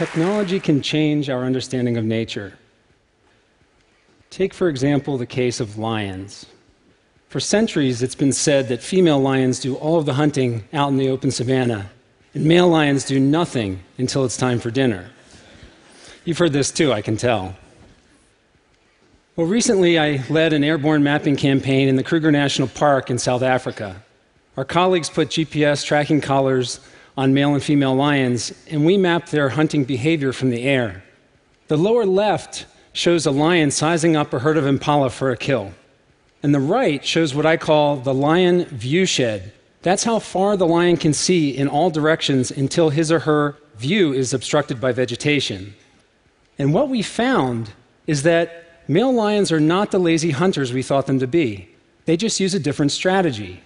technology can change our understanding of nature. Take, for example, the case of lions. For centuries, it's been said that female lions do all of the hunting out in the open savanna, and male lions do nothing until it's time for dinner. You've heard this too, I can tell. Well, recently I led an airborne mapping campaign in the Kruger National Park in South Africa. Our colleagues put GPS tracking collars on male and female lions, and we mapped their hunting behavior from the air. The lower left shows a lion sizing up a herd of impala for a kill. And the right shows what I call the lion view shed. That's how far the lion can see in all directions until his or her view is obstructed by vegetation. And what we found is that Male lions are not the lazy hunters we thought them to be. They just use a different strategy.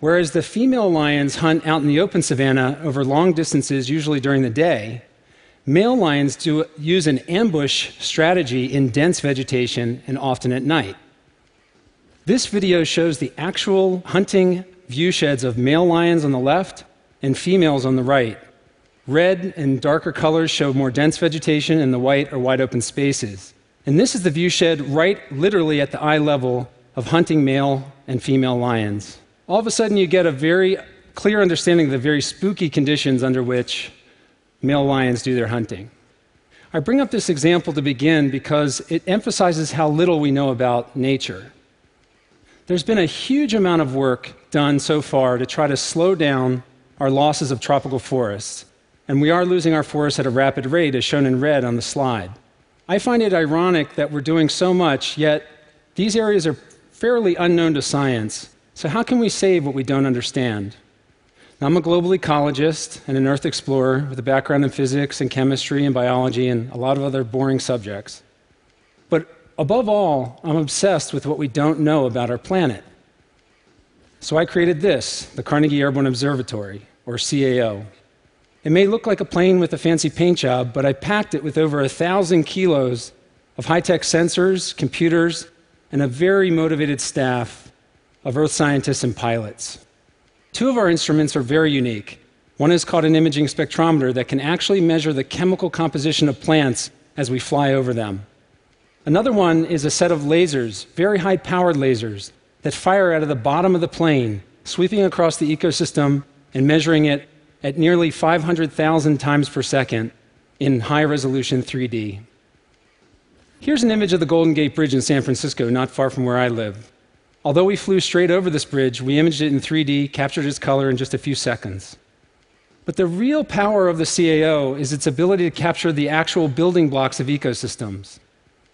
Whereas the female lions hunt out in the open savanna over long distances, usually during the day, male lions do use an ambush strategy in dense vegetation and often at night. This video shows the actual hunting view sheds of male lions on the left and females on the right. Red and darker colors show more dense vegetation, and the white are wide open spaces. And this is the view shed right literally at the eye level of hunting male and female lions. All of a sudden, you get a very clear understanding of the very spooky conditions under which male lions do their hunting. I bring up this example to begin because it emphasizes how little we know about nature. There's been a huge amount of work done so far to try to slow down our losses of tropical forests, and we are losing our forests at a rapid rate, as shown in red on the slide. I find it ironic that we're doing so much, yet these areas are fairly unknown to science. So, how can we save what we don't understand? Now, I'm a global ecologist and an Earth explorer with a background in physics and chemistry and biology and a lot of other boring subjects. But above all, I'm obsessed with what we don't know about our planet. So, I created this the Carnegie Airborne Observatory, or CAO. It may look like a plane with a fancy paint job, but I packed it with over a thousand kilos of high tech sensors, computers, and a very motivated staff of earth scientists and pilots. Two of our instruments are very unique. One is called an imaging spectrometer that can actually measure the chemical composition of plants as we fly over them. Another one is a set of lasers, very high powered lasers, that fire out of the bottom of the plane, sweeping across the ecosystem and measuring it at nearly 500,000 times per second in high resolution 3D. Here's an image of the Golden Gate Bridge in San Francisco, not far from where I live. Although we flew straight over this bridge, we imaged it in 3D, captured its color in just a few seconds. But the real power of the CAO is its ability to capture the actual building blocks of ecosystems.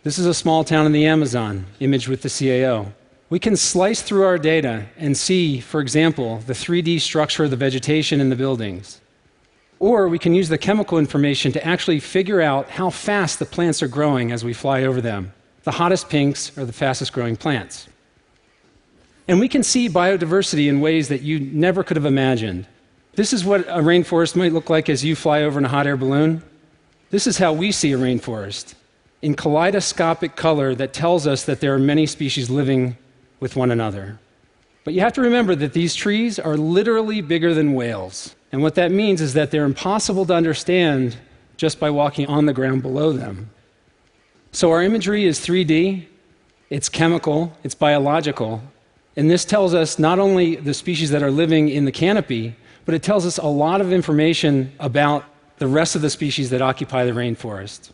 This is a small town in the Amazon, imaged with the CAO. We can slice through our data and see, for example, the 3D structure of the vegetation in the buildings. Or we can use the chemical information to actually figure out how fast the plants are growing as we fly over them. The hottest pinks are the fastest growing plants. And we can see biodiversity in ways that you never could have imagined. This is what a rainforest might look like as you fly over in a hot air balloon. This is how we see a rainforest in kaleidoscopic color that tells us that there are many species living with one another. But you have to remember that these trees are literally bigger than whales. And what that means is that they're impossible to understand just by walking on the ground below them. So our imagery is 3D, it's chemical, it's biological. And this tells us not only the species that are living in the canopy, but it tells us a lot of information about the rest of the species that occupy the rainforest.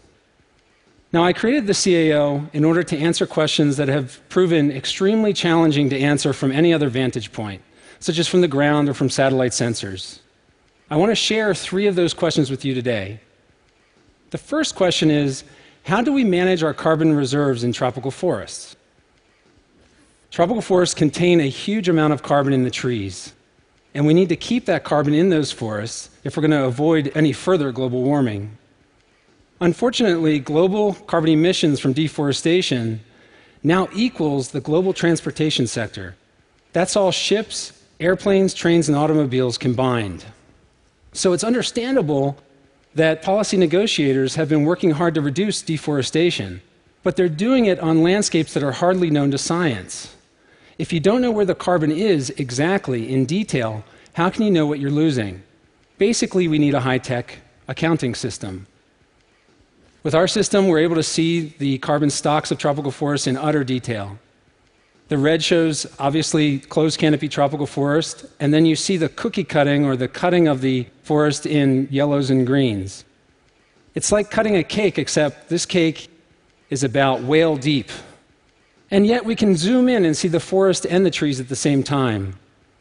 Now, I created the CAO in order to answer questions that have proven extremely challenging to answer from any other vantage point, such as from the ground or from satellite sensors. I want to share three of those questions with you today. The first question is How do we manage our carbon reserves in tropical forests? Tropical forests contain a huge amount of carbon in the trees, and we need to keep that carbon in those forests if we're going to avoid any further global warming. Unfortunately, global carbon emissions from deforestation now equals the global transportation sector. That's all ships, airplanes, trains, and automobiles combined. So it's understandable that policy negotiators have been working hard to reduce deforestation, but they're doing it on landscapes that are hardly known to science. If you don't know where the carbon is exactly in detail, how can you know what you're losing? Basically, we need a high tech accounting system. With our system, we're able to see the carbon stocks of tropical forests in utter detail. The red shows obviously closed canopy tropical forest, and then you see the cookie cutting or the cutting of the forest in yellows and greens. It's like cutting a cake, except this cake is about whale deep. And yet we can zoom in and see the forest and the trees at the same time.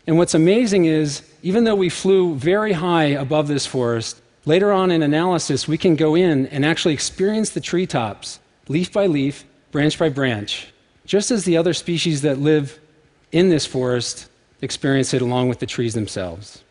And what's amazing is, even though we flew very high above this forest, later on in analysis, we can go in and actually experience the treetops, leaf by leaf, branch by branch, just as the other species that live in this forest experience it along with the trees themselves.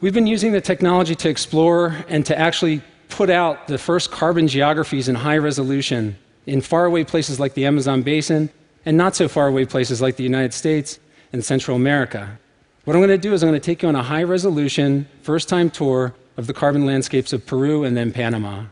We've been using the technology to explore and to actually put out the first carbon geographies in high resolution in faraway places like the Amazon basin and not so far away places like the United States and Central America. What I'm going to do is I'm going to take you on a high resolution, first time tour of the carbon landscapes of Peru and then Panama.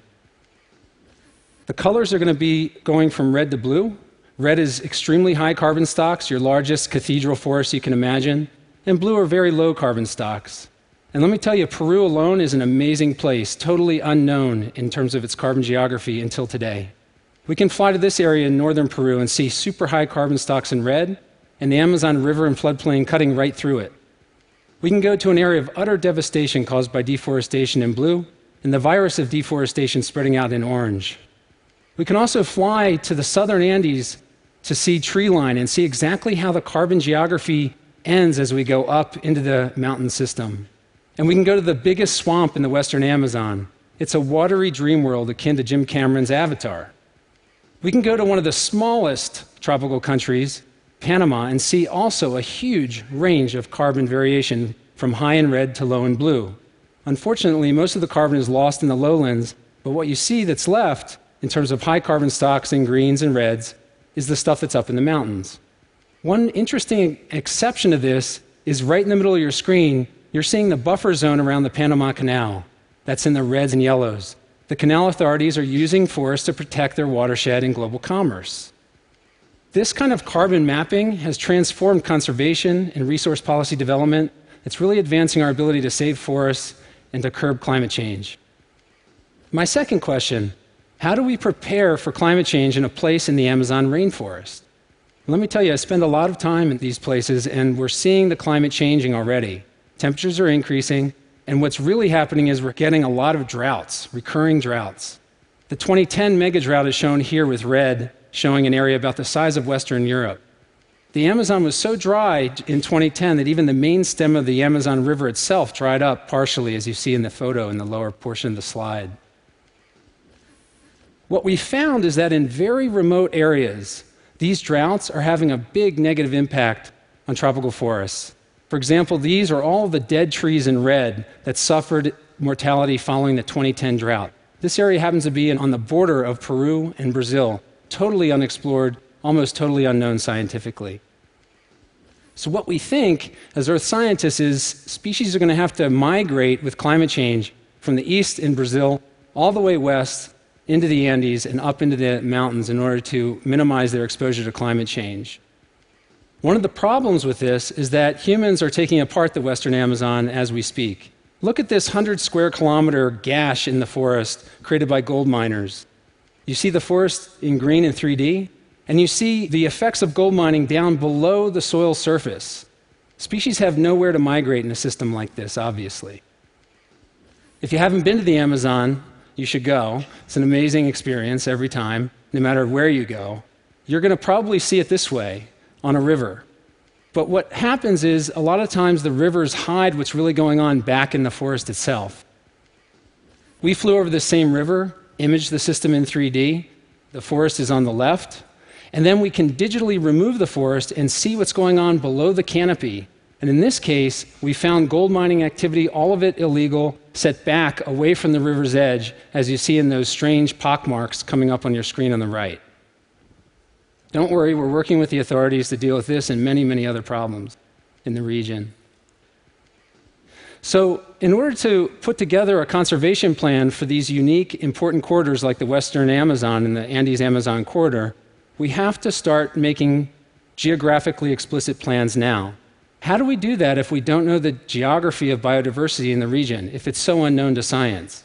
The colors are going to be going from red to blue. Red is extremely high carbon stocks, your largest cathedral forest you can imagine, and blue are very low carbon stocks. And let me tell you, Peru alone is an amazing place, totally unknown in terms of its carbon geography until today. We can fly to this area in northern Peru and see super high carbon stocks in red and the Amazon River and floodplain cutting right through it. We can go to an area of utter devastation caused by deforestation in blue and the virus of deforestation spreading out in orange. We can also fly to the southern Andes to see tree line and see exactly how the carbon geography ends as we go up into the mountain system. And we can go to the biggest swamp in the western Amazon. It's a watery dream world akin to Jim Cameron's Avatar. We can go to one of the smallest tropical countries, Panama, and see also a huge range of carbon variation from high in red to low in blue. Unfortunately, most of the carbon is lost in the lowlands, but what you see that's left in terms of high carbon stocks in greens and reds is the stuff that's up in the mountains. One interesting exception to this is right in the middle of your screen, you're seeing the buffer zone around the Panama Canal. That's in the reds and yellows. The canal authorities are using forests to protect their watershed and global commerce. This kind of carbon mapping has transformed conservation and resource policy development. It's really advancing our ability to save forests and to curb climate change. My second question how do we prepare for climate change in a place in the Amazon rainforest? Let me tell you, I spend a lot of time in these places, and we're seeing the climate changing already. Temperatures are increasing, and what's really happening is we're getting a lot of droughts, recurring droughts. The 2010 mega drought is shown here with red, showing an area about the size of Western Europe. The Amazon was so dry in 2010 that even the main stem of the Amazon River itself dried up partially, as you see in the photo in the lower portion of the slide. What we found is that in very remote areas, these droughts are having a big negative impact on tropical forests. For example, these are all the dead trees in red that suffered mortality following the 2010 drought. This area happens to be on the border of Peru and Brazil, totally unexplored, almost totally unknown scientifically. So, what we think as earth scientists is species are going to have to migrate with climate change from the east in Brazil all the way west into the Andes and up into the mountains in order to minimize their exposure to climate change. One of the problems with this is that humans are taking apart the western Amazon as we speak. Look at this 100 square kilometer gash in the forest created by gold miners. You see the forest in green in 3D, and you see the effects of gold mining down below the soil surface. Species have nowhere to migrate in a system like this, obviously. If you haven't been to the Amazon, you should go. It's an amazing experience every time, no matter where you go. You're going to probably see it this way on a river. But what happens is a lot of times the rivers hide what's really going on back in the forest itself. We flew over the same river, imaged the system in 3D. The forest is on the left. And then we can digitally remove the forest and see what's going on below the canopy. And in this case, we found gold mining activity, all of it illegal, set back away from the river's edge, as you see in those strange pockmarks coming up on your screen on the right. Don't worry, we're working with the authorities to deal with this and many, many other problems in the region. So, in order to put together a conservation plan for these unique, important corridors like the Western Amazon and the Andes Amazon corridor, we have to start making geographically explicit plans now. How do we do that if we don't know the geography of biodiversity in the region, if it's so unknown to science?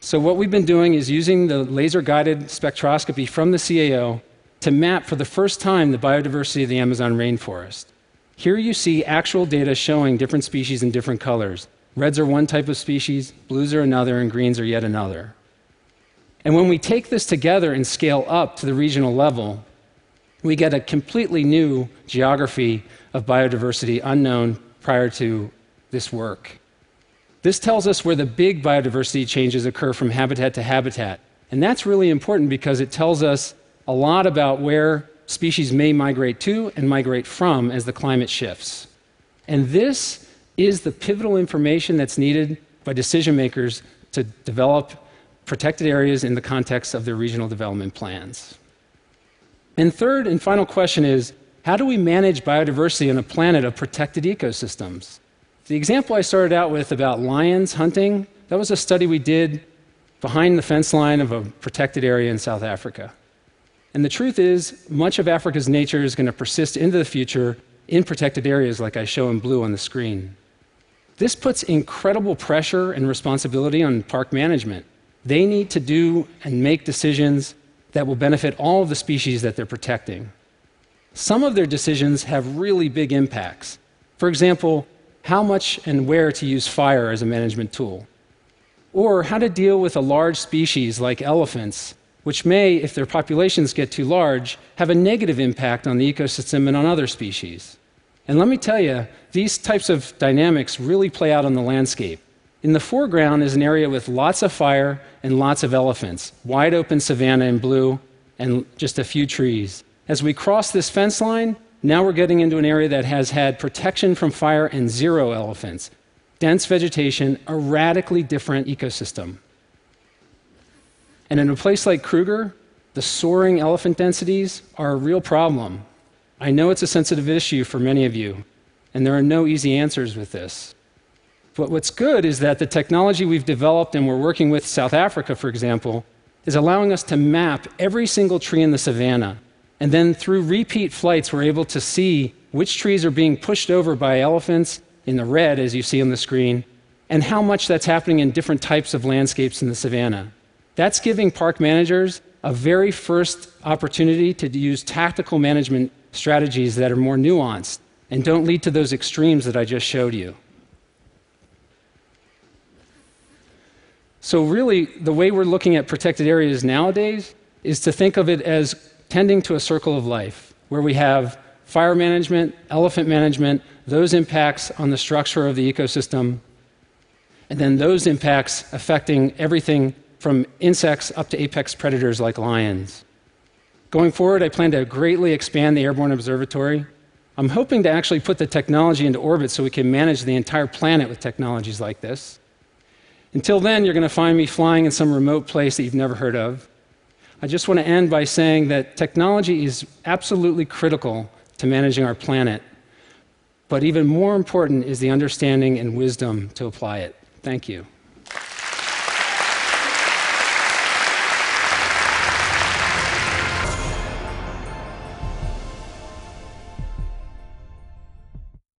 So, what we've been doing is using the laser guided spectroscopy from the CAO to map for the first time the biodiversity of the Amazon rainforest. Here you see actual data showing different species in different colors. Reds are one type of species, blues are another, and greens are yet another. And when we take this together and scale up to the regional level, we get a completely new geography of biodiversity unknown prior to this work. This tells us where the big biodiversity changes occur from habitat to habitat. And that's really important because it tells us a lot about where species may migrate to and migrate from as the climate shifts. And this is the pivotal information that's needed by decision makers to develop protected areas in the context of their regional development plans. And third and final question is how do we manage biodiversity on a planet of protected ecosystems? The example I started out with about lions hunting, that was a study we did behind the fence line of a protected area in South Africa. And the truth is, much of Africa's nature is going to persist into the future in protected areas like I show in blue on the screen. This puts incredible pressure and responsibility on park management. They need to do and make decisions that will benefit all of the species that they're protecting. Some of their decisions have really big impacts. For example, how much and where to use fire as a management tool, or how to deal with a large species like elephants which may, if their populations get too large, have a negative impact on the ecosystem and on other species. And let me tell you, these types of dynamics really play out on the landscape. In the foreground is an area with lots of fire and lots of elephants, wide open savanna in blue, and just a few trees. As we cross this fence line, now we're getting into an area that has had protection from fire and zero elephants. Dense vegetation, a radically different ecosystem. And in a place like Kruger, the soaring elephant densities are a real problem. I know it's a sensitive issue for many of you, and there are no easy answers with this. But what's good is that the technology we've developed and we're working with South Africa, for example, is allowing us to map every single tree in the savanna. And then through repeat flights, we're able to see which trees are being pushed over by elephants in the red, as you see on the screen, and how much that's happening in different types of landscapes in the savanna. That's giving park managers a very first opportunity to use tactical management strategies that are more nuanced and don't lead to those extremes that I just showed you. So, really, the way we're looking at protected areas nowadays is to think of it as tending to a circle of life, where we have fire management, elephant management, those impacts on the structure of the ecosystem, and then those impacts affecting everything from insects up to apex predators like lions. Going forward, I plan to greatly expand the Airborne Observatory. I'm hoping to actually put the technology into orbit so we can manage the entire planet with technologies like this. Until then, you're going to find me flying in some remote place that you've never heard of. I just want to end by saying that technology is absolutely critical to managing our planet. But even more important is the understanding and wisdom to apply it. Thank you.